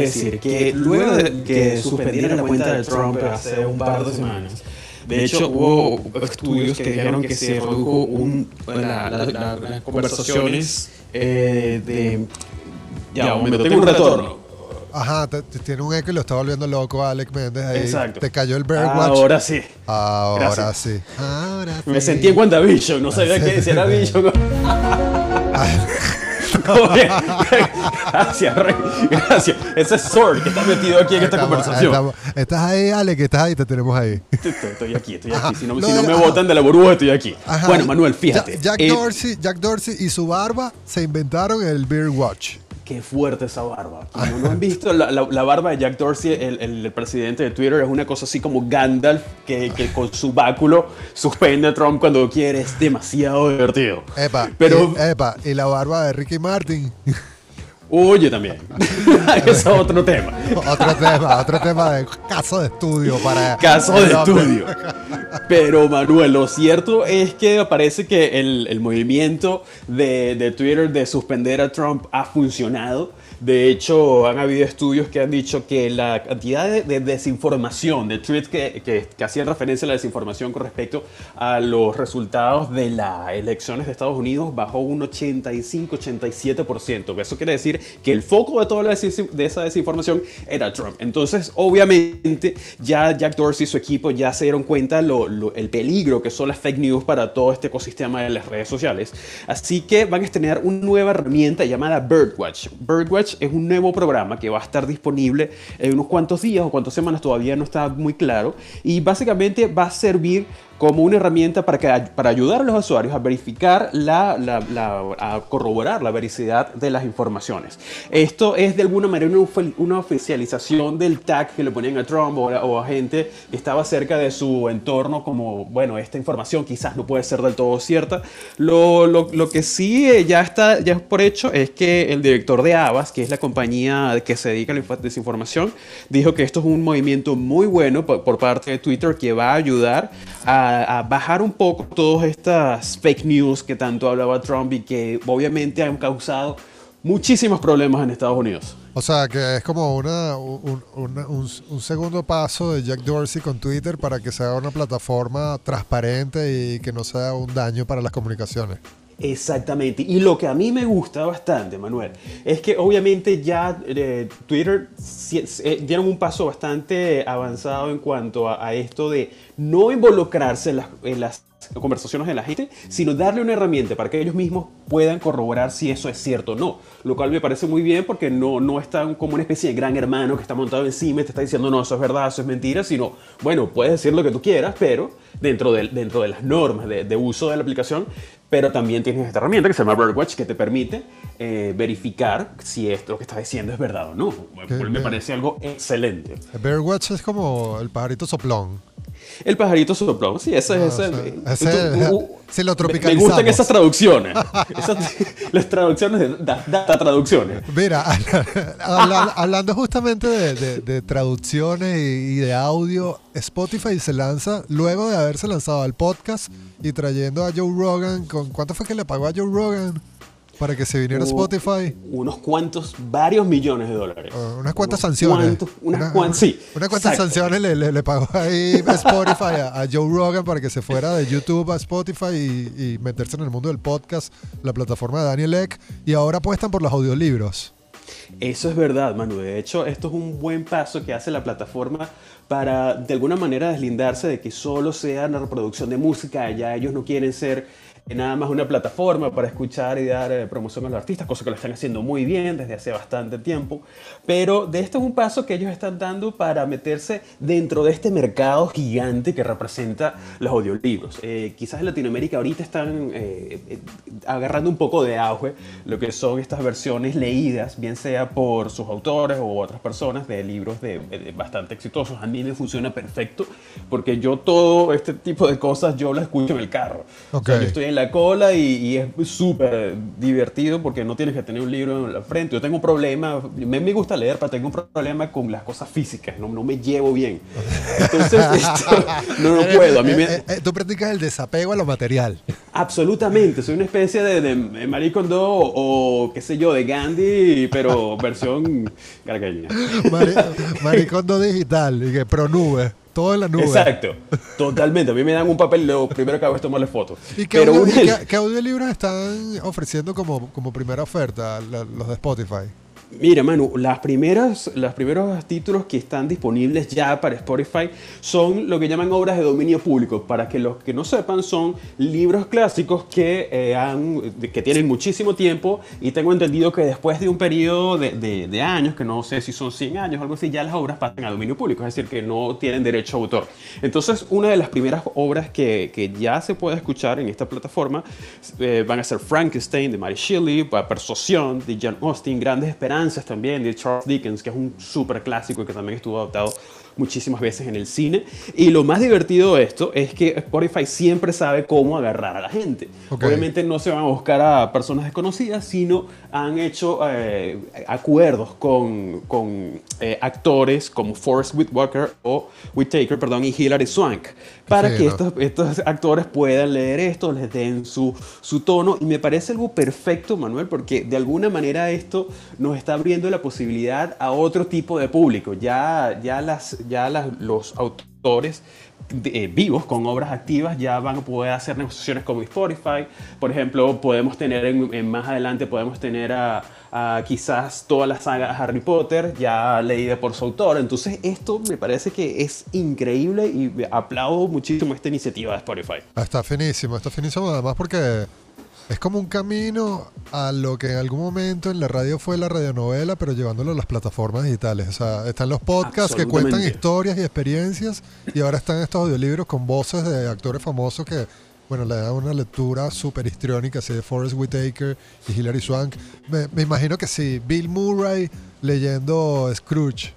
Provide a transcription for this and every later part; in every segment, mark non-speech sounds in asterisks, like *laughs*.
decir que luego de que suspendieran la cuenta de Trump hace un par de semanas, de hecho, hubo estudios que dijeron que se redujo un, las conversaciones eh, de... Ya, un momento, tengo un retorno. Ajá, tiene un eco y lo está volviendo loco Alex Méndez ahí. Exacto. Te cayó el Watch. Ahora sí. Ahora sí. Ahora sí. Me sentí en WandaVision, no sabía *laughs* qué decir era *laughs* Vision. Gracias, Rey. Gracias. Ese es Sword que está metido aquí en esta conversación. Estás ahí, Ale, que estás ahí, te tenemos ahí. Estoy, aquí, estoy aquí. Si no, si no me botan de la burbuja, estoy aquí. Bueno, Manuel, fíjate. Jack, eh, Dorsey, Jack Dorsey y su barba se inventaron el Beer Watch. Qué fuerte esa barba. Como *laughs* no han visto, la, la, barba de Jack Dorsey, el, el, presidente de Twitter, es una cosa así como Gandalf, que, que con su báculo suspende a Trump cuando quiere. Es demasiado divertido. Epa, Pero, y, epa, y la barba de Ricky Martin. *laughs* Oye, también. *laughs* Ese es otro tema. otro tema, otro tema de caso de estudio para. Caso de estudio. Pero, Manuel, lo cierto es que parece que el, el movimiento de, de Twitter de suspender a Trump ha funcionado de hecho, han habido estudios que han dicho que la cantidad de, desinformación, de tweets que, que, hacían referencia a la desinformación con respecto a los resultados de las elecciones de Estados Unidos bajó un 85-87%. Eso quiere decir que el foco de toda la de esa desinformación era Trump. Entonces, obviamente, ya Jack Dorsey y su equipo ya se dieron cuenta lo, el peligro que son las fake news para todo este ecosistema de las redes sociales. Así que van a tener una nueva herramienta llamada Birdwatch. Birdwatch es un nuevo programa que va a estar disponible en unos cuantos días o cuantas semanas, todavía no está muy claro, y básicamente va a servir como una herramienta para, que, para ayudar a los usuarios a verificar, la, la, a corroborar la veracidad de las informaciones. Esto es de alguna manera una, oficialización del tag que le ponían a Trump o a, gente que estaba cerca de su entorno como, bueno, esta información quizás no puede ser del todo cierta. Lo, lo, lo que sí eh, ya está ya es por hecho es que el director de Avas, que es la compañía que se dedica a la desinformación, dijo que esto es un movimiento muy bueno por parte de Twitter que va a ayudar a a, bajar un poco todas estas fake news que tanto hablaba Trump y que obviamente han causado muchísimos problemas en Estados Unidos. O sea, que es como una, un, un, segundo paso de Jack Dorsey con Twitter para que sea una plataforma transparente y que no sea un daño para las comunicaciones. Exactamente. Y lo que a mí me gusta bastante, Manuel, es que obviamente ya eh, Twitter eh, dieron un paso bastante avanzado en cuanto a, esto de no involucrarse en las, conversaciones de la gente, sino darle una herramienta para que ellos mismos puedan corroborar si eso es cierto o no. Lo cual me parece muy bien porque no, no están como una especie de gran hermano que está montado encima y te está diciendo no, eso es verdad, eso es mentira, sino, bueno, puedes decir lo que tú quieras, pero dentro de, dentro de las normas de, de uso de la aplicación pero también tienes esta herramienta que se llama Birdwatch que te permite eh, verificar si esto lo que estás diciendo es verdad o no. Me parece algo excelente. Birdwatch es como el pajarito soplón. El pajarito soplón, sí, ese es el. se *laughs* lo tropicalizamos. Me gustan esas traducciones. *laughs* *laughs* las traducciones de data traducciones. Mira, hablando justamente de, traducciones y, de audio, Spotify se lanza luego de haberse lanzado al podcast y trayendo a Joe Rogan. ¿Con cuánto fue que le pagó a Joe Rogan? Para que se viniera Spotify. Unos cuantos, varios millones de dólares. Ah, unas cuantas sanciones. *laughs* unas cuantas, sí. Unas cuantas sanciones le, le, pagó ahí Spotify a, Joe Rogan para que se fuera de YouTube a Spotify y, meterse en el mundo del podcast, la plataforma de Daniel Eck. Y ahora apuestan por los audiolibros. Eso es verdad, Manu. De hecho, esto es un buen paso que hace la plataforma para de alguna manera deslindarse de que solo sea una reproducción de música. Ya ellos no quieren ser nada más una plataforma para escuchar y dar eh, promoción a los artistas, cosa que lo están haciendo muy bien desde hace bastante tiempo. Pero de esto es un paso que ellos están dando para meterse dentro de este mercado gigante que representa los audiolibros. Eh, quizás en Latinoamérica ahorita están eh, agarrando un poco de auge lo que son estas versiones leídas, bien sea por sus autores o otras personas de libros de, bastante exitosos. A mí me funciona perfecto porque yo todo este tipo de cosas yo las escucho en el carro. Okay. yo estoy en la cola y, es súper divertido porque no tienes que tener un libro en la frente. Yo tengo un problema, me, me gusta leer, pero tengo un problema con las cosas físicas, no, no me llevo bien. Entonces, *laughs* no, no puedo. A mí me... Eh, eh, tú practicas el desapego a lo material. Absolutamente, soy una especie de, de Marie Kondo o qué sé yo, de Gandhi, pero *laughs* versión cargaña. Marie, Kondo digital, y que pro nube. Todo en la nube. Exacto, totalmente. A mí me dan un papel y lo primero que hago es tomarle fotos. ¿Y qué, audio, ¿qué, audiolibros están ofreciendo como, como primera oferta los de Spotify? Mira, Manu, las primeras, los primeros títulos que están disponibles ya para Spotify son lo que llaman obras de dominio público. Para que los que no sepan, son libros clásicos que, eh, han, que tienen muchísimo tiempo y tengo entendido que después de un periodo de, de, años, que no sé si son 100 años o algo así, ya las obras pasan a dominio público, es decir, que no tienen derecho a autor. Entonces, una de las primeras obras que, que ya se puede escuchar en esta plataforma eh, van a ser Frankenstein de Mary Shelley, Persuasión de John Austin, Grandes Esperanzas también de Charles Dickens, que es un súper clásico y que también estuvo adaptado muchísimas veces en el cine. Y lo más divertido de esto es que Spotify siempre sabe cómo agarrar a la gente. Obviamente no se van a buscar a personas desconocidas, sino han hecho eh, acuerdos con, con eh, actores como Forrest Whitaker o Whitaker, perdón, y Hilary Swank para que estos, estos actores puedan leer esto, les den su, su tono. Y me parece algo perfecto, Manuel, porque de alguna manera esto nos está abriendo la posibilidad a otro tipo de público. Ya, ya, las, ya las, los autores eh, vivos con obras activas ya van a poder hacer negociaciones con Spotify. Por ejemplo, podemos tener en, más adelante, podemos tener a, quizás toda la saga Harry Potter ya leída por su autor. Entonces esto me parece que es increíble y aplaudo muchísimo esta iniciativa de Spotify. Está finísimo, está finísimo además porque es como un camino a lo que en algún momento en la radio fue la radionovela, pero llevándolo a las plataformas digitales. O sea, están los podcasts que cuentan historias y experiencias y ahora están estos audiolibros con voces de actores famosos que, bueno, le dan una lectura súper histriónica, así de Forrest Whitaker y Hilary Swank. Me, imagino que sí, Bill Murray leyendo Scrooge.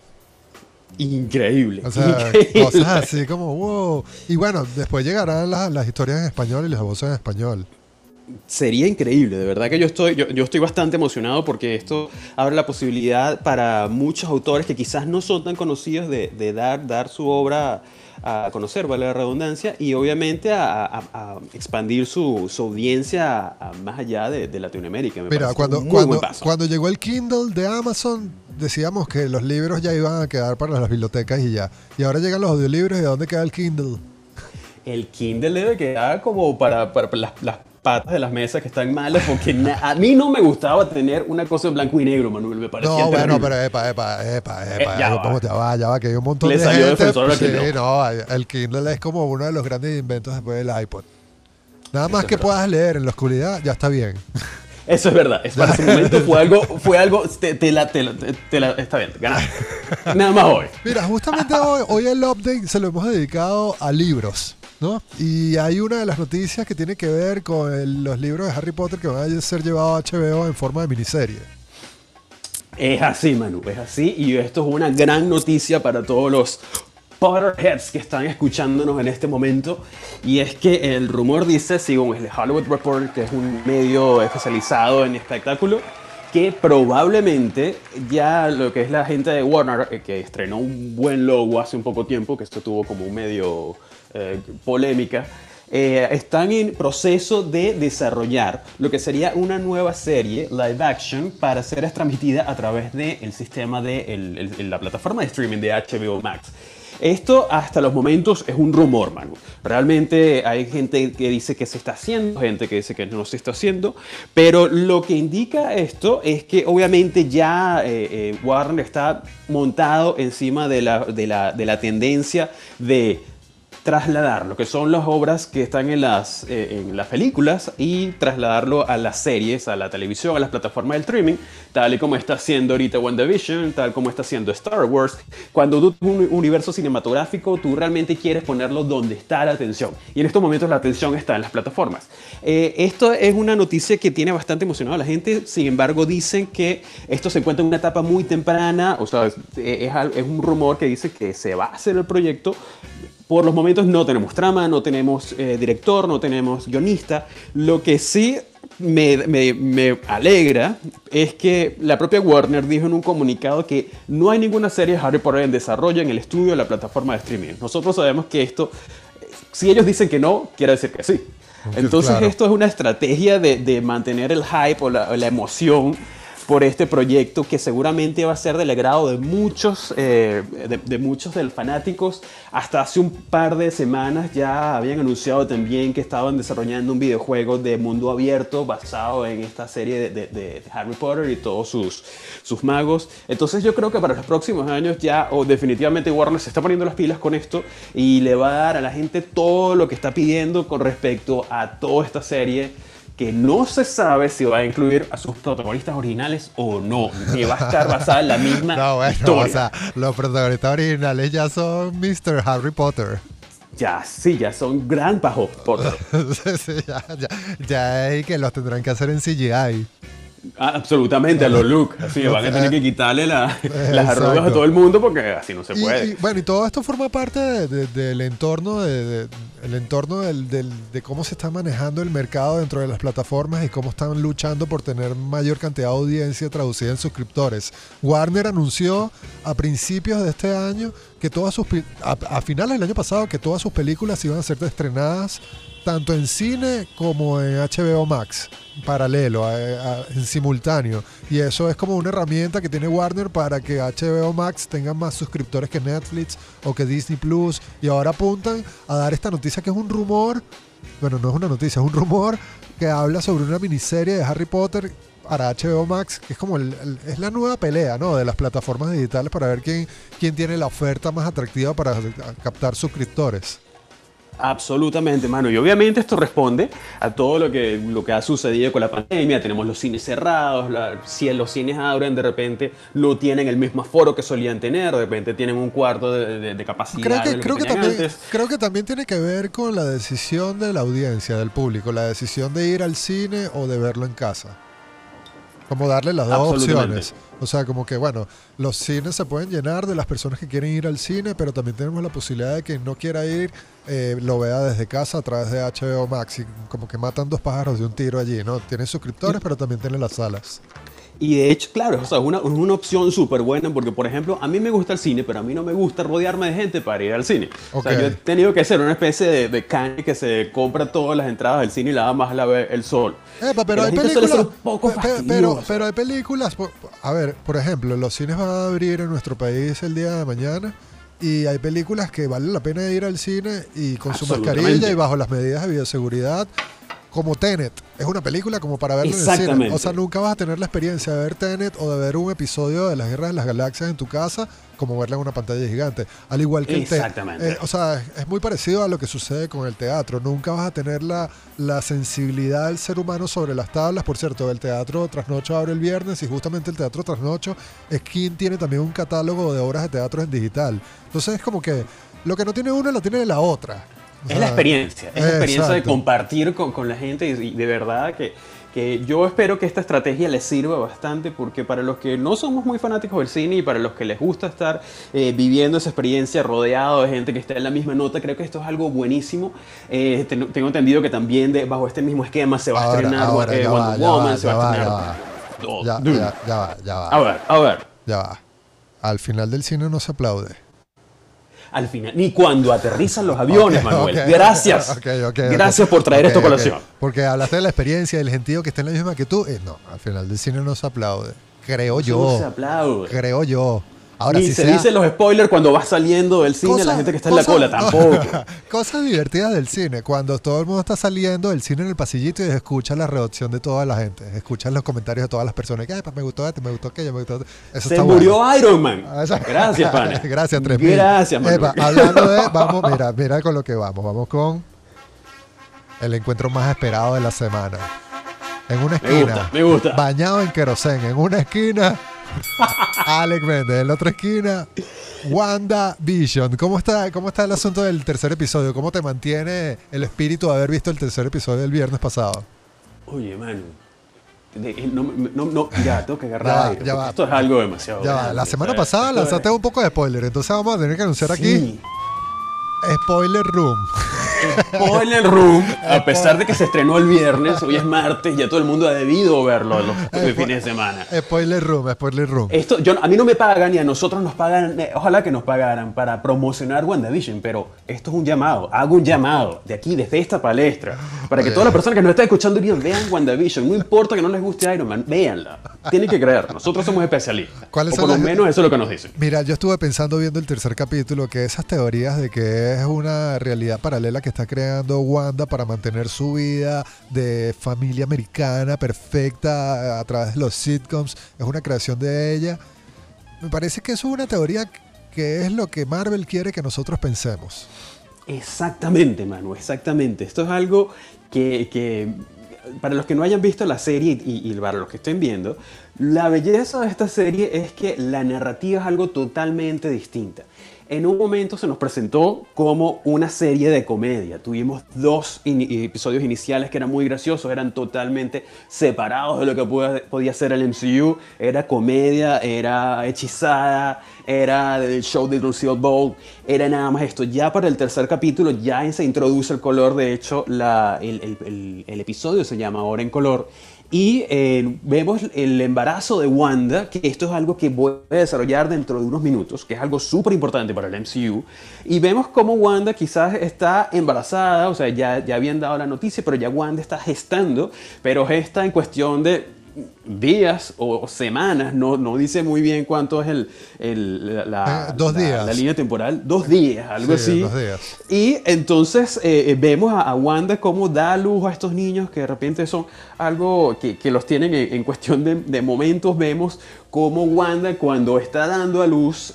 Increíble. O sea, cosas así como, wow. Y bueno, después llegarán las, las historias en español y las voces en español sería increíble, de verdad que yo estoy, yo, estoy bastante emocionado porque esto abre la posibilidad para muchos autores que quizás no son tan conocidos de, dar, dar su obra a conocer, vale la redundancia, y obviamente a, expandir su, audiencia más allá de, Latinoamérica. Mira, cuando, cuando, cuando llegó el Kindle de Amazon, decíamos que los libros ya iban a quedar para las bibliotecas y ya. Y ahora llegan los audiolibros y ¿de dónde queda el Kindle? El Kindle debe quedar como para, para las, las patas de las mesas que están malas porque a mí no me gustaba tener una cosa en blanco y negro, Manuel, me parecía No, bueno, pero epa, epa, epa, epa, eh, ya, va. ya, va. ya va, que hay un montón de salió gente. Defensor sí, no. el Kindle es como uno de los grandes inventos después del iPod. Nada más que puedas leer en la oscuridad, ya está bien. Eso es verdad. Es para ese *laughs* momento fue algo, fue algo, te, la, te, la, está bien, ganaste. *laughs* Nada más hoy. Mira, justamente hoy, hoy el update se lo hemos dedicado a libros. ¿No? Y hay una de las noticias que tiene que ver con los libros de Harry Potter que van a ser llevados a HBO en forma de miniserie. Es así, Manu, es así. Y esto es una gran noticia para todos los Potterheads que están escuchándonos en este momento. Y es que el rumor dice, según el Hollywood Report, que es un medio especializado en espectáculo, que probablemente ya lo que es la gente de Warner, eh, que estrenó un buen logo hace un poco tiempo, que esto tuvo como un medio eh, polémica, eh, están en proceso de desarrollar lo que sería una nueva serie live action para ser transmitida a través del sistema de la plataforma de streaming de HBO Max. Esto hasta los momentos es un rumor, Manu. Realmente hay gente que dice que se está haciendo, gente que dice que no se está haciendo, pero lo que indica esto es que obviamente ya eh, Warner está montado encima de de la tendencia de trasladar lo que son las obras que están en las, eh, en las películas y trasladarlo a las series, a la televisión, a las plataformas del streaming, tal y como está haciendo ahorita WandaVision, tal como está haciendo Star Wars. Cuando tú un universo cinematográfico, tú realmente quieres ponerlo donde está la atención. Y en estos momentos la atención está en las plataformas. Eh, esto es una noticia que tiene bastante emocionado a la gente, sin embargo dicen que esto se encuentra en una etapa muy temprana, o sea, es, es un rumor que dice que se va a hacer el proyecto por los momentos no tenemos trama, no tenemos eh, director, no tenemos guionista. Lo que sí me, me, me, alegra es que la propia Warner dijo en un comunicado que no hay ninguna serie de Harry Potter en desarrollo en el estudio de la plataforma de streaming. Nosotros sabemos que esto, si ellos dicen que no, quiere decir que sí. Entonces claro. esto es una estrategia de, de mantener el hype o la, o la emoción por este proyecto que seguramente va a ser del agrado de muchos, eh, de, muchos fanáticos. Hasta hace un par de semanas ya habían anunciado también que estaban desarrollando un videojuego de mundo abierto basado en esta serie de Harry Potter y todos sus, sus magos. Entonces yo creo que para los próximos años ya o definitivamente Warner se está poniendo las pilas con esto y le va a dar a la gente todo lo que está pidiendo con respecto a toda esta serie que no se sabe si va a incluir a sus protagonistas originales o no, que va a estar basada en la misma *laughs* no, bueno, historia. O sea, los protagonistas originales ya son Mr. Harry Potter. Ya, sí, ya son Grandpa Potter. *laughs* sí, ya, ya, ya hay que los tendrán que hacer en CGI. Ah, absolutamente, a los *laughs* Luke. Así van a tener que quitarle la, las arrugas a todo el mundo porque así no se puede. Y, y, bueno, y todo esto forma parte de, de, del entorno, de, el entorno del, del, de cómo se está manejando el mercado dentro de las plataformas y cómo están luchando por tener mayor cantidad de audiencia traducida en suscriptores. Warner anunció a principios de este año que todas sus a, a finales del año pasado que todas sus películas iban a ser estrenadas tanto en cine como en HBO Max, paralelo, a, en simultáneo. Y eso es como una herramienta que tiene Warner para que HBO Max tenga más suscriptores que Netflix o que Disney Plus. Y ahora apuntan a dar esta noticia que es un rumor, bueno, no es una noticia, es un rumor que habla sobre una miniserie de Harry Potter para HBO Max, que es como el, es la nueva pelea ¿no? de las plataformas digitales para ver quién, quién tiene la oferta más atractiva para captar suscriptores. Absolutamente, mano. Y obviamente esto responde a todo lo que, lo que ha sucedido con la pandemia. Tenemos los cines cerrados, la, si los cines abren, de repente no tienen el mismo aforo que solían tener, de repente tienen un cuarto de, de, de capacidad. Creo que, de creo, que también, antes. creo que también tiene que ver con la decisión de la audiencia, del público, la decisión de ir al cine o de verlo en casa. Como darle las dos opciones. O sea, como que, bueno, los cines se pueden llenar de las personas que quieren ir al cine, pero también tenemos la posibilidad de que no quiera ir, eh, lo vea desde casa a través de HBO Max. Y como que matan dos pájaros de un tiro allí, ¿no? Tienen suscriptores, pero también tienen las salas. Y de hecho, claro, o sea, es una, una opción súper buena porque, por ejemplo, a mí me gusta el cine, pero a mí no me gusta rodearme de gente para ir al cine. Okay. O sea, yo he tenido que ser una especie de, de cane que se compra todas las entradas del cine y nada más la ve el sol. Epa, pero, hay películas, pero, pero, pero, hay películas, a ver, por ejemplo, los cines van a abrir en nuestro país el día de mañana y hay películas que vale la pena ir al cine y con su mascarilla y bajo las medidas de bioseguridad como Tenet. Es una película como para verla en el cine. O sea, nunca vas a tener la experiencia de ver Tenet o de ver un episodio de las Guerras de las Galaxias en tu casa como verla en una pantalla gigante. Al igual que el teatro. Eh, o sea, es muy parecido a lo que sucede con el teatro. Nunca vas a tener la, la sensibilidad del ser humano sobre las tablas. Por cierto, el teatro Trasnocho abre el viernes y justamente el teatro Trasnocho es quien tiene también un catálogo de obras de teatro en digital. Entonces es como que lo que no tiene una lo tiene la otra. Es la experiencia, es la experiencia de compartir con, con la gente y, y, de verdad que, que yo espero que esta estrategia les sirva bastante porque para los que no somos muy fanáticos del cine y para los que les gusta estar eh, viviendo esa experiencia rodeado de gente que está en la misma nota, creo que esto es algo buenísimo. Eh, ten, tengo entendido que también de, bajo este mismo esquema se va ahora, a estrenar ahora, eh, Wonder Woman, va, se va, va, a estrenar... Ya, ya, ya, ya va, ya va. A ver, a ver. Ya va. Al final del cine no se aplaude al final, ni cuando aterrizan los aviones, *laughs* okay, Manuel. Okay, Gracias. Okay, Gracias por traer esto a colación. Porque hablaste de la experiencia y el gentío que está en la misma que tú. Eh, no, al final del cine no se aplaude. Creo Eso yo. No se aplaude. Creo yo. Ahora, Ni si se sea, dicen los spoilers cuando vas saliendo del cine, cosa, la gente que está cosa, en la cola tampoco. *laughs* Cosas divertidas del cine, cuando todo el mundo está saliendo del cine en el pasillito y escucha la reacción de toda la gente, escuchas los comentarios de todas las personas, que me gustó este, me gustó aquello, me gustó Eso Se está murió bueno. Iron Man. *laughs* Gracias, pana. *laughs* Gracias, Tremil. Gracias. Epa, hablando de, vamos, mira, mira con lo que vamos, vamos con el encuentro más esperado de la semana. En una esquina, me gusta, me gusta. bañado en querosén, en una esquina Alex Méndez, en la otra esquina, Wanda Vision. ¿Cómo está, ¿Cómo está el asunto del tercer episodio? ¿Cómo te mantiene el espíritu de haber visto el tercer episodio del viernes pasado? Oye, mano. No, no, no, ya, tengo que agarrar ya, ya Esto es algo demasiado. Ya grande, La semana ¿sabes? pasada lanzaste un poco de spoiler, entonces vamos a tener que anunciar sí. aquí. Spoiler Room. Spoiler Room, a pesar de que se estrenó el viernes, hoy es martes, ya todo el mundo ha debido verlo los *laughs* fines de semana. Spoiler Room, Spoiler Room. Esto, yo, a mí no me pagan y a nosotros nos pagan, eh, ojalá que nos pagaran para promocionar WandaVision, pero esto es un llamado, hago un llamado de aquí, desde esta palestra, para que todas las personas que nos están escuchando bien vean WandaVision, no importa que no les guste Iron Man, véanla, tienen que creer, nosotros somos especialistas, o por lo menos eso es lo que nos dicen. Mira, yo estuve pensando viendo el tercer capítulo que esas teorías de que es una realidad paralela que está creando Wanda para mantener su vida de familia americana perfecta a través de los sitcoms. Es una creación de ella. Me parece que es una teoría que es lo que Marvel quiere que nosotros pensemos. Exactamente, Manu, exactamente. Esto es algo que, para los que no hayan visto la serie y, y, para los que estén viendo, la belleza de esta serie es que la narrativa es algo totalmente distinta en un momento se nos presentó como una serie de comedia. Tuvimos dos episodios iniciales que eran muy graciosos, eran totalmente separados de lo que podía ser el MCU. Era comedia, era hechizada, era del show de Lucille Ball, era nada más esto. Ya para el tercer capítulo ya se introduce el color, de hecho el, el episodio se llama Ahora en Color. Y eh, vemos el embarazo de Wanda, que esto es algo que voy a desarrollar dentro de unos minutos, que es algo súper importante para el MCU. Y vemos cómo Wanda quizás está embarazada, o sea, ya, ya habían dado la noticia, pero ya Wanda está gestando, pero gesta en cuestión de días o semanas, no, no dice muy bien cuánto es el, la, eh, dos días. La, línea temporal, dos días, algo así. Dos días. Y entonces eh, eh, vemos a, Wanda cómo da luz a estos niños que de repente son algo que, que los tienen en, cuestión de, de, momentos, vemos cómo Wanda cuando está dando a luz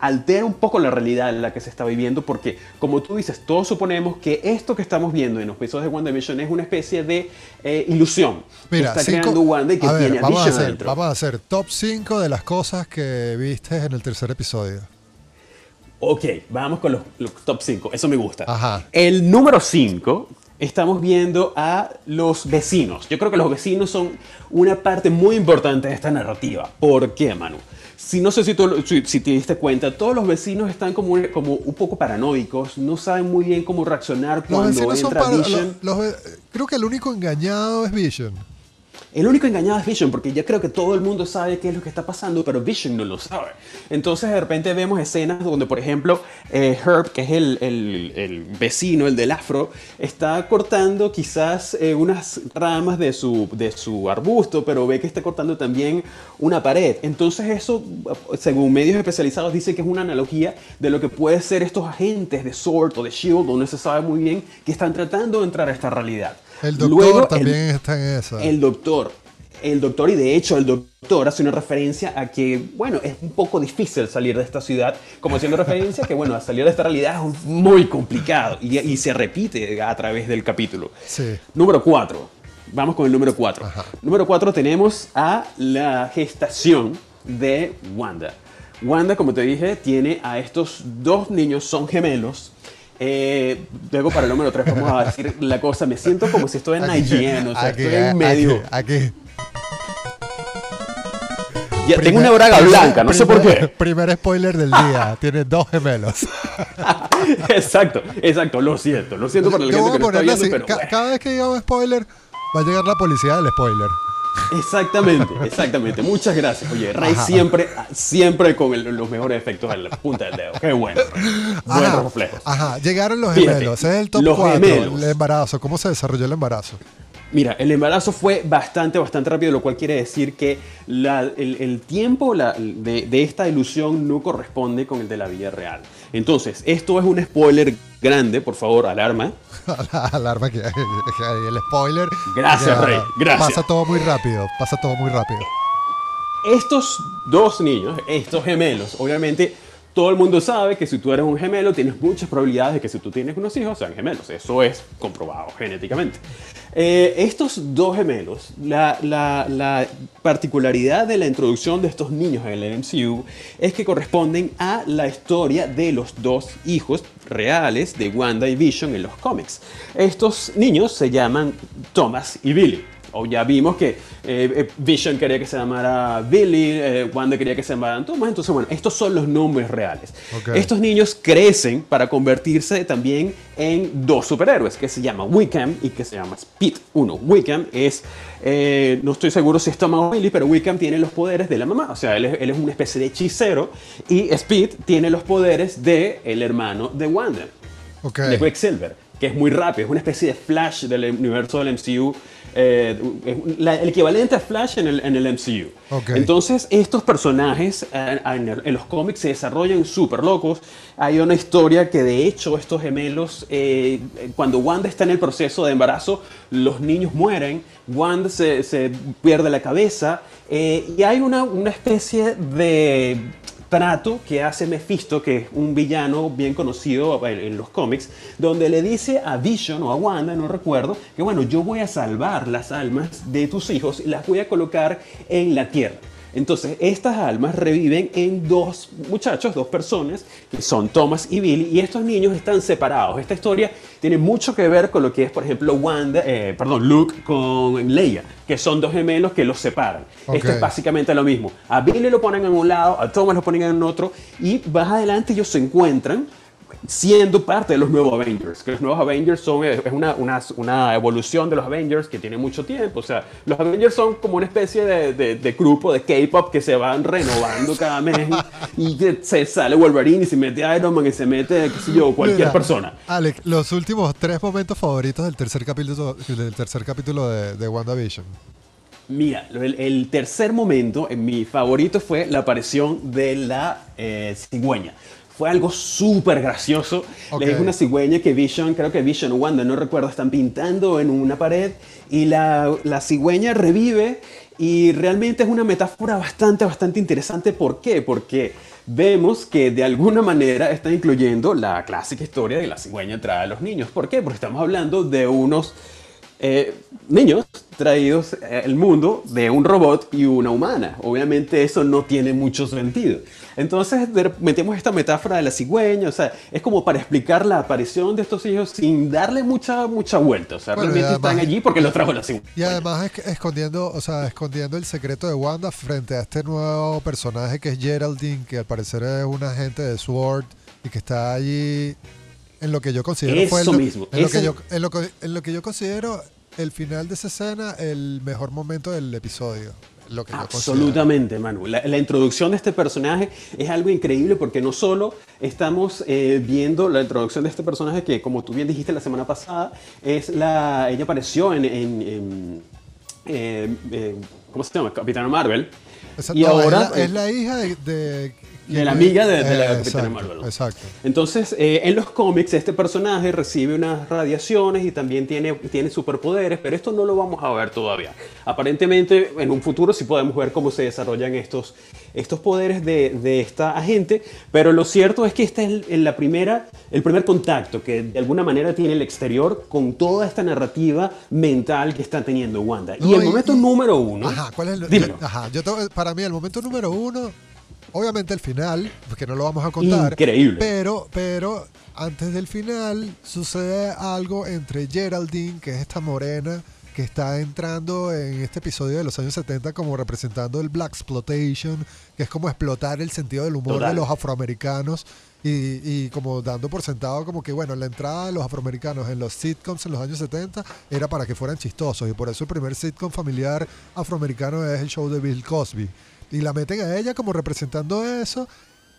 altera un poco la realidad en la que se está viviendo porque, como tú dices, todos suponemos que esto que estamos viendo en los episodios de WandaVision es una especie de eh, ilusión Mira, que está creando Wanda y que tiene vamos a, hacer, vamos a hacer top 5 de las cosas que viste en el tercer episodio. Ok, vamos con los, top 5. Eso me gusta. Ajá. El número 5 estamos viendo a los vecinos. Yo creo que los vecinos son una parte muy importante de esta narrativa. ¿Por qué, Manu? Si no sé si, tú, si, te diste cuenta, todos los vecinos están como un, como un poco paranoicos, no saben muy bien cómo reaccionar cuando entra Vision. creo que el único engañado es Vision. El único engañado es Vision, porque ya creo que todo el mundo sabe qué es lo que está pasando, pero Vision no lo sabe. Entonces de repente vemos escenas donde, por ejemplo, eh, Herb, que es el, el, vecino, el del afro, está cortando quizás eh, unas ramas de su, de su arbusto, pero ve que está cortando también una pared. Entonces eso, según medios especializados, dice que es una analogía de lo que puede ser estos agentes de SWORD o de SHIELD, donde se sabe muy bien que están tratando de entrar a esta realidad. El doctor también está en esa. El doctor. El doctor, y de hecho el doctor hace una referencia a que, bueno, es un poco difícil salir de esta ciudad, como haciendo *laughs* referencia a que, bueno, salir de esta realidad es muy complicado y, se repite a través del capítulo. Sí. Número 4. Vamos con el número 4. Número 4 tenemos a la gestación de Wanda. Wanda, como te dije, tiene a estos dos niños, son gemelos, eh, luego para el número 3 vamos a decir la cosa, me siento como si estoy en IGN, o sea, estoy en medio. Aquí. Ya, tengo una braga blanca, no sé por qué. Primer spoiler del día, tiene dos gemelos. *laughs* exacto, exacto, lo siento, lo siento para la gente que lo está viendo, pero Cada vez que diga un spoiler, va a llegar la policía del spoiler. Exactamente, exactamente. Muchas gracias. Oye, Ray siempre, siempre con los mejores efectos en la punta del dedo. Qué bueno. Buenos reflejos. Ajá, llegaron los gemelos. es el top 4. El embarazo. ¿Cómo se desarrolló el embarazo? Mira, el embarazo fue bastante, bastante rápido, lo cual quiere decir que el, tiempo de, de, esta ilusión no corresponde con el de la vida real. Entonces, esto es un spoiler grande, por favor, alarma. *laughs* alarma que, el spoiler. Gracias, Rey, gracias. Pasa todo muy rápido, pasa todo muy rápido. Estos dos niños, estos gemelos, obviamente todo el mundo sabe que si tú eres un gemelo tienes muchas probabilidades de que si tú tienes unos hijos sean gemelos. Eso es comprobado genéticamente. Eh, estos dos gemelos, la, particularidad de la introducción de estos niños en el MCU es que corresponden a la historia de los dos hijos reales de Wanda y Vision en los cómics. Estos niños se llaman Thomas y Billy. O ya vimos que eh, eh, Vision quería que se llamara Billy, eh, Wanda quería que se llamaran Thomas. Entonces, bueno, estos son los nombres reales. Ok. Estos niños crecen para convertirse también en dos superhéroes, que se llama Wickham y que se llama Speed. Uno, Wickham es, eh, no estoy seguro si es Thomas o Billy, pero Wickham tiene los poderes de la mamá. O sea, él es, él es una especie de hechicero y Speed tiene los poderes del el hermano de Wanda Ok. de Quicksilver, que es muy rápido, es una especie de Flash del universo del MCU, eh, la- el equivalente a Flash en el, en el MCU. Entonces, estos personajes eh, en, los cómics se desarrollan súper locos. Hay una historia que, de hecho, estos gemelos, eh, cuando Wanda está en el proceso de embarazo, los niños mueren, Wanda se, se pierde la cabeza, eh, y hay una, una especie de trato que hace Mephisto, que es un villano bien conocido en, en los cómics, donde le dice a Vision o a Wanda, no recuerdo, que bueno, yo voy a salvar las almas de tus hijos y las voy a colocar en la tierra. Entonces, estas almas reviven en dos muchachos, dos personas, que son Thomas y Billy, y estos niños están separados. Esta historia tiene mucho que ver con lo que es, por ejemplo, Wanda, eh, perdón, Luke con Leia, que son dos gemelos que los separan. Esto Ok. es básicamente lo mismo. A Billy lo ponen en un lado, a Thomas lo ponen en otro, y más adelante ellos se encuentran siendo parte de los nuevos Avengers. Que los nuevos Avengers son es una, una, una evolución de los Avengers que tiene mucho tiempo. O sea, los Avengers son como una especie de, de- de grupo de K-pop que se van renovando cada mes y que se sale Wolverine y se mete Iron Man y se mete, qué sé yo, cualquier Mira, persona. Alex, los últimos tres momentos favoritos del tercer capítulo, del tercer capítulo de, de WandaVision. Mira, el, el tercer momento, eh, mi favorito fue la aparición de la eh, cigüeña. Fue algo súper gracioso. Ok. Es una cigüeña que Vision, creo que Vision o Wanda, no recuerdo, están pintando en una pared y la, la cigüeña revive y realmente es una metáfora bastante, bastante interesante. ¿Por qué? Porque vemos que de alguna manera está incluyendo la clásica historia de la cigüeña trae a los niños. ¿Por qué? Porque estamos hablando de unos eh, niños traídos eh, al mundo de un robot y una humana. Obviamente eso no tiene mucho sentido. Entonces metemos esta metáfora de la cigüeña, o sea, es como para explicar la aparición de estos hijos sin darle mucha, mucha vuelta. O sea, Bueno, realmente además- están allí porque los trajo la cigüeña. Y además es- escondiendo, o sea, escondiendo el secreto de Wanda frente a este nuevo personaje que es Geraldine, que al parecer es un agente de SWORD y que está allí en lo que yo considero fue Eso lo- mismo, en, lo que yo, en, lo que, en lo que yo considero el final de esa escena el mejor momento del episodio. Lo que. Absolutamente, Manu. La, la introducción de este personaje es algo increíble porque no solo estamos eh, viendo la introducción de este personaje que, como tú bien dijiste la semana pasada, es la, ella apareció en, en- en, eh, eh, ¿cómo se llama? Capitana Marvel. Esa- y no, ahora es la, es la hija de, de, De la amiga de- de la Eh, Capitana exacto, Marvel. Exacto. Entonces, eh, en los cómics, este personaje recibe unas radiaciones y también tiene, tiene superpoderes, pero esto no lo vamos a ver todavía. Aparentemente, en un futuro sí podemos ver cómo se desarrollan estos, estos poderes de, de esta agente, pero lo cierto es que este es el, la primera, el primer contacto que de alguna manera tiene el exterior con toda esta narrativa mental que está teniendo Wanda. y No, el momento número uno... Ajá, ¿cuál es el, Dímelo. Ajá, yo te- para mí el momento número uno, obviamente el final, porque no lo vamos a contar. Increíble. Pero, pero antes del final sucede algo entre Geraldine, que es esta morena que está entrando en este episodio de los años 70 como representando el Black Exploitation, que es como explotar el sentido del humor Total. de los afroamericanos y, y como dando por sentado como que, bueno, la entrada de los afroamericanos en los sitcoms en los años 70 era para que fueran chistosos y por eso el primer sitcom familiar afroamericano es el show de Bill Cosby. Y la meten a ella como representando eso,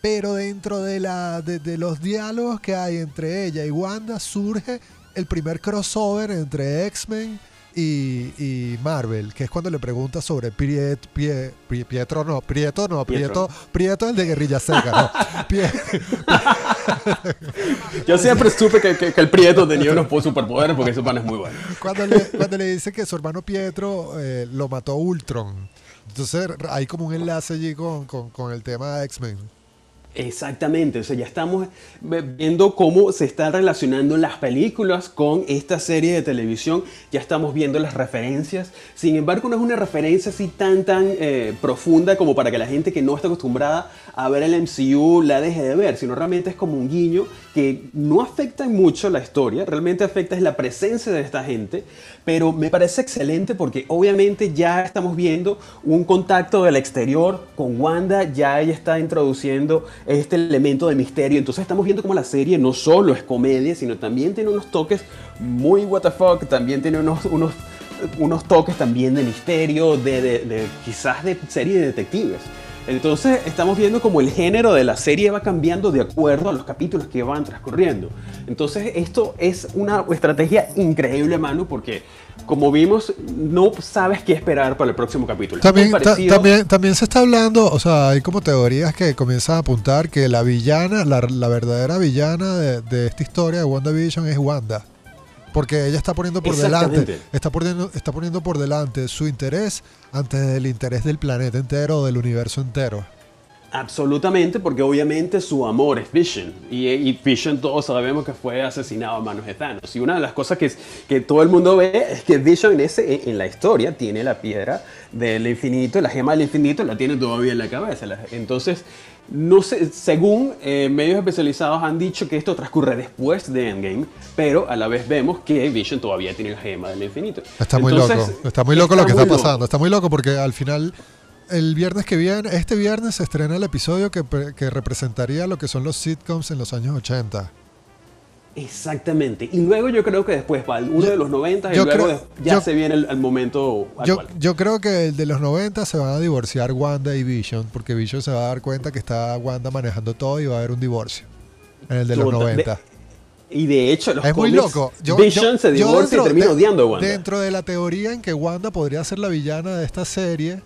pero dentro de, la, de, de los diálogos que hay entre ella y Wanda surge el primer crossover entre X-Men y, y Marvel, que es cuando le pregunta sobre Priet, Pie- Pie- Pietro, no, Prieto, no, Pietro. Prieto, Prieto el de Guerrilla Seca, no. *laughs* Pie- Yo siempre supe que, que- que el Prieto tenía unos superpoderes porque ese pan es muy bueno. cuando, le, cuando le dice que su hermano Pietro eh, lo mató Ultron. Entonces hay como un enlace allí con, con, el tema de X-Men. Exactamente, o sea, ya estamos viendo cómo se están relacionando las películas con esta serie de televisión, ya estamos viendo las referencias, sin embargo no es una referencia así tan tan eh, profunda como para que la gente que no está acostumbrada a ver el MCU la deje de ver, sino realmente es como un guiño que no afecta mucho la historia, realmente afecta es la presencia de esta gente, pero me parece excelente porque obviamente ya estamos viendo un contacto del exterior con Wanda, ya ella está introduciendo este elemento de misterio. Entonces estamos viendo como la serie no solo es comedia, sino también tiene unos toques muy fuck, también tiene unos, unos, unos toques también de misterio, de, de, quizás de serie de detectives. Entonces estamos viendo como el género de la serie va cambiando de acuerdo a los capítulos que van transcurriendo. Entonces esto es una estrategia increíble, Manu, porque como vimos, no sabes qué esperar para el próximo capítulo. También, también, también se está hablando, o sea, hay como teorías que comienzan a apuntar que la villana, la, verdadera villana de, esta historia de WandaVision es Wanda. Porque ella está poniendo por delante, está poniendo, está poniendo por delante su interés antes del interés del planeta entero o del universo entero. Absolutamente, porque obviamente su amor es Vision. Y, Vision todos sabemos que fue asesinado a manos de Thanos. Y una de las cosas que, que todo el mundo ve es que Vision en, ese, en la historia tiene la piedra del infinito, la gema del infinito la tiene todavía en la cabeza. Entonces, no sé, según eh, medios especializados han dicho que esto transcurre después de Endgame, pero a la vez vemos que Vision todavía tiene la gema del infinito. Está muy loco, está muy loco lo que está pasando. Está muy loco porque al final el viernes que viene, este viernes se estrena el episodio que, representaría lo que son los sitcoms en los años 80. Exactamente. Y luego yo creo que después va uno de los 90 y luego ya se viene el, momento actual. Yo, creo que el de los 90 se van a divorciar Wanda y Vision, porque Vision se va a dar cuenta que está Wanda manejando todo y va a haber un divorcio. En el de los 90. y de hecho, los es muy loco. Vision se divorcia y termina odiando a Wanda. Dentro de la teoría en que Wanda podría ser la villana de esta serie,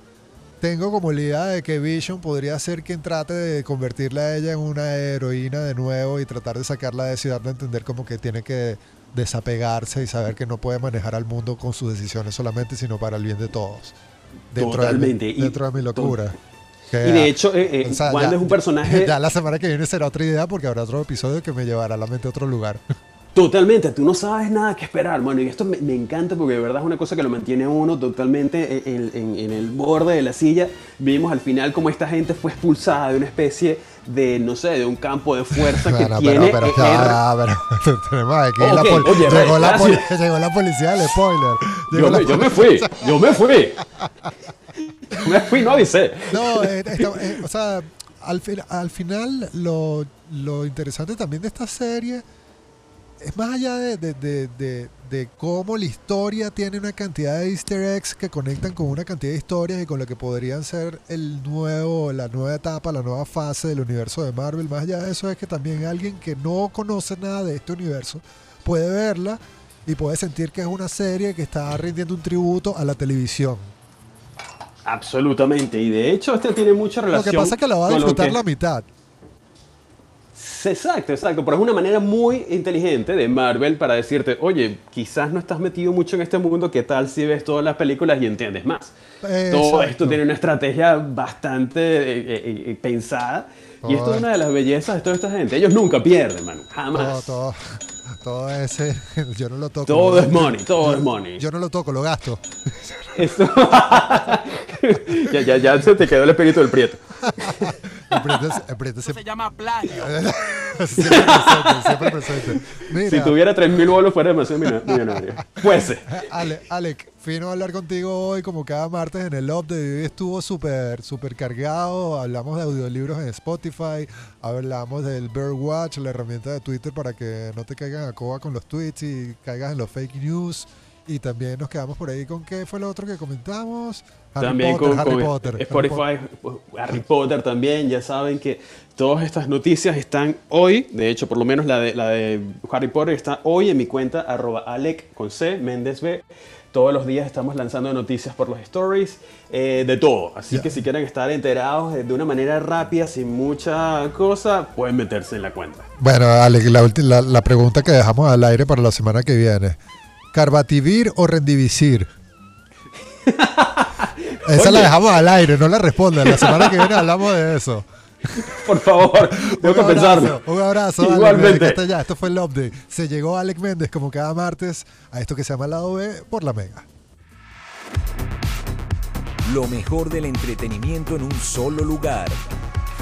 tengo como la idea de que Vision podría ser quien trate de convertirla a ella en una heroína de nuevo y tratar de sacarla de ciudad de entender como que tiene que desapegarse y saber que no puede manejar al mundo con sus decisiones solamente, sino para el bien de todos. Dentro Totalmente. De dentro de mi locura. y de hecho, eh, eh, Wanda es un personaje. *laughs* Ya la semana que viene será otra idea porque habrá otro episodio que me llevará a la mente a otro lugar. *laughs* Totalmente, tú no sabes nada que esperar, bueno, y esto me, encanta porque de verdad es una cosa que lo mantiene uno totalmente en, el borde de la silla. Vimos al final cómo esta gente fue expulsada de una especie de, no sé, de un campo de fuerza que tiene... Pero, pero, *laughs* tenemos aquí la llegó, la llegó, la policía del spoiler. Yo me, yo me, fui, yo me fui. me fui, no avisé. No, eh, eh, o sea, al, al final lo, lo interesante también de esta serie es más allá de, cómo la historia tiene una cantidad de easter eggs que conectan con una cantidad de historias y con lo que podrían ser el nuevo, la nueva etapa, la nueva fase del universo de Marvel. Más allá de eso es que también alguien que no conoce nada de este universo puede verla y puede sentir que es una serie que está rindiendo un tributo a la televisión. Absolutamente, y de hecho este tiene mucha relación. Lo que pasa es que la va a disfrutar la mitad. Exacto, exacto, pero es una manera muy inteligente de Marvel para decirte, oye, quizás no estás metido mucho en este mundo, ¿qué tal si ves todas las películas y entiendes más? Todo esto tiene una estrategia bastante eh, eh, eh, pensada y esto es una de las bellezas de toda esta gente. Ellos nunca pierden, man, jamás. Todo, todo, ese, *laughs* yo no lo toco. Todo es money, todo es money. Yo no lo toco, lo gasto. Eso. *laughs* ya, ya, ya se te quedó el espíritu del prieto. *laughs* se... se llama plagio. *laughs* siempre presente, siempre presente. si tuviera 3.000 bolos fuera demasiado millonario. Pues. Ale, Alec, fino hablar contigo hoy como cada martes en el Update. Hoy estuvo súper, súper cargado. Hablamos de audiolibros en Spotify. Hablamos del Birdwatch, la herramienta de Twitter para que no te caigan a coba con los tweets y caigas en los fake news. Y también nos quedamos por ahí con qué fue lo otro que comentamos. Harry también Potter, con, Harry Potter, Spotify, Harry Potter. también. Ya saben que todas estas noticias están hoy. De hecho, por lo menos la de, la de Harry Potter está hoy en mi cuenta, arroba Alec con C, Méndez B. Todos los días estamos lanzando noticias por los stories, eh, de todo. Así que si quieren estar enterados de, una manera rápida, sin mucha cosa, pueden meterse en la cuenta. Bueno, Alec, la, la pregunta que dejamos al aire para la semana que viene. ¿Carbativir o Rendivisir? *laughs* Esa la dejamos al aire, no la respondan. La semana que viene hablamos de eso. *laughs* Por favor, *laughs* tengo que un pensarlo. un abrazo. Alex, Igualmente. ya. Esto fue el update. Se llegó Alex Méndez como cada martes a esto que se llama Lado B por la Mega. Lo mejor del entretenimiento en un solo lugar.